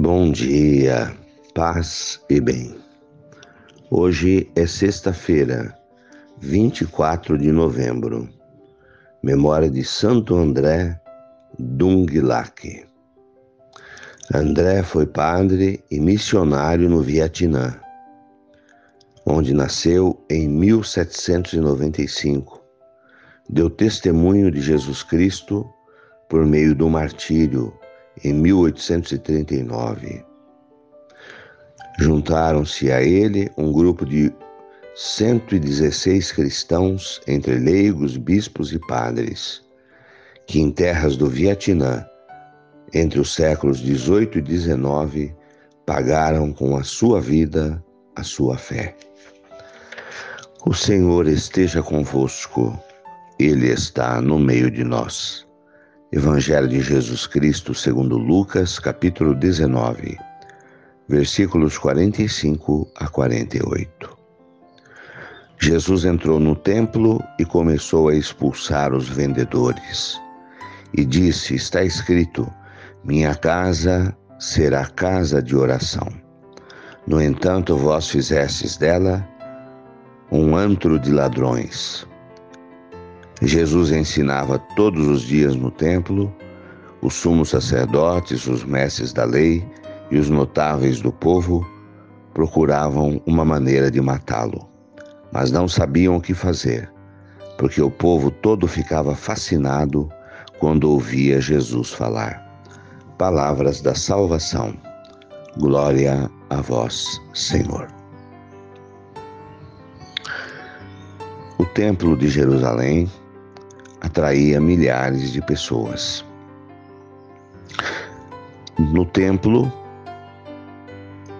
Bom dia, paz e bem. Hoje é sexta-feira, 24 de novembro, memória de Santo André Dunglac. André foi padre e missionário no Vietnã, onde nasceu em 1795. Deu testemunho de Jesus Cristo por meio do martírio em 1839. Juntaram-se a ele um grupo de 116 cristãos, entre leigos, bispos e padres, que em terras do Vietnã, entre os séculos 18 e 19, pagaram com a sua vida a sua fé. O Senhor esteja convosco, Ele está no meio de nós. Evangelho de Jesus Cristo segundo Lucas, capítulo 19, versículos 45 a 48. Jesus entrou no templo e começou a expulsar os vendedores. E disse: Está escrito: Minha casa será casa de oração. No entanto, vós fizestes dela um antro de ladrões. Jesus ensinava todos os dias no templo, os sumos sacerdotes, os mestres da lei e os notáveis do povo procuravam uma maneira de matá-lo, mas não sabiam o que fazer, porque o povo todo ficava fascinado quando ouvia Jesus falar. Palavras da salvação. Glória a vós, Senhor. O Templo de Jerusalém atraía milhares de pessoas. No templo,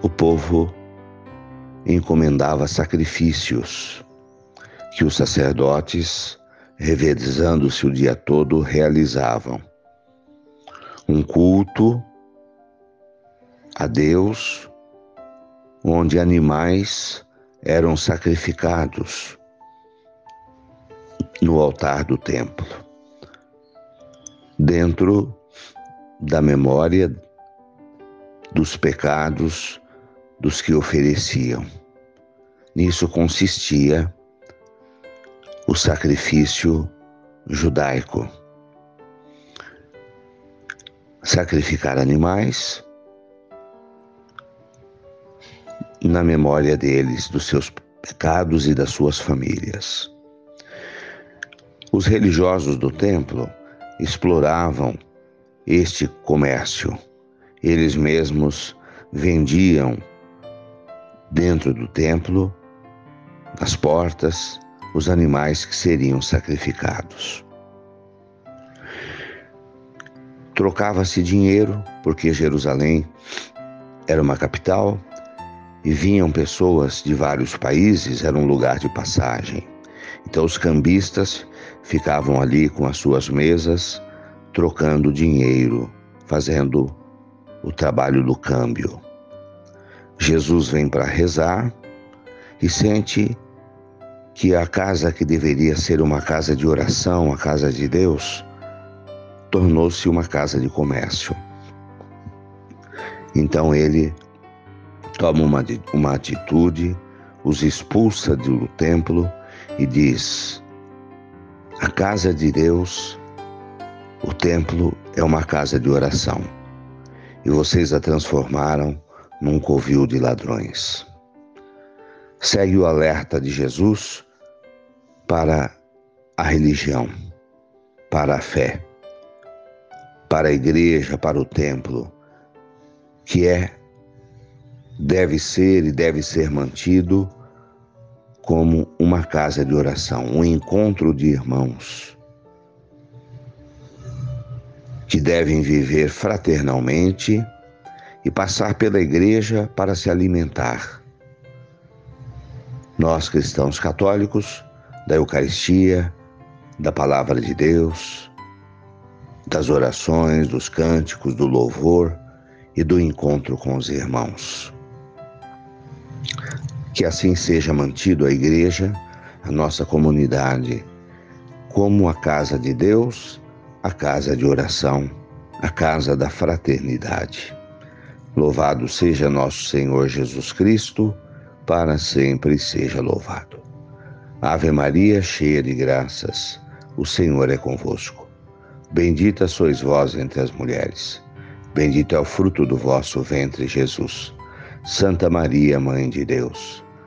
o povo encomendava sacrifícios que os sacerdotes, revezando-se o dia todo, realizavam. Um culto a Deus, onde animais eram sacrificados no altar do templo, dentro da memória dos pecados dos que ofereciam. Nisso consistia o sacrifício judaico. Sacrificar animais na memória deles, dos seus pecados e das suas famílias. Os religiosos do templo exploravam este comércio. Eles mesmos vendiam dentro do templo, nas portas, os animais que seriam sacrificados. Trocava-se dinheiro, porque Jerusalém era uma capital e vinham pessoas de vários países, era um lugar de passagem. Então os cambistas ficavam ali com as suas mesas, trocando dinheiro, fazendo o trabalho do câmbio. Jesus vem para rezar e sente que a casa que deveria ser uma casa de oração, a casa de Deus, tornou-se uma casa de comércio. Então ele toma uma, uma atitude, os expulsa do templo e diz: A casa de Deus, o templo, é uma casa de oração, e vocês a transformaram num covil de ladrões. Segue o alerta de Jesus para a religião, para a fé, para a igreja, para o templo, que é, deve ser e deve ser mantido como uma casa de oração, um encontro de irmãos que devem viver fraternalmente e passar pela igreja para se alimentar. Nós, cristãos católicos, da Eucaristia, da Palavra de Deus, das orações, dos cânticos, do louvor e do encontro com os irmãos. Que assim seja mantido a igreja, a nossa comunidade, como a casa de Deus, a casa de oração, a casa da fraternidade. Louvado seja nosso Senhor Jesus Cristo, para sempre seja louvado. Ave Maria, cheia de graças, o Senhor é convosco. Bendita sois vós entre as mulheres. Bendito é o fruto do vosso ventre, Jesus. Santa Maria, Mãe de Deus,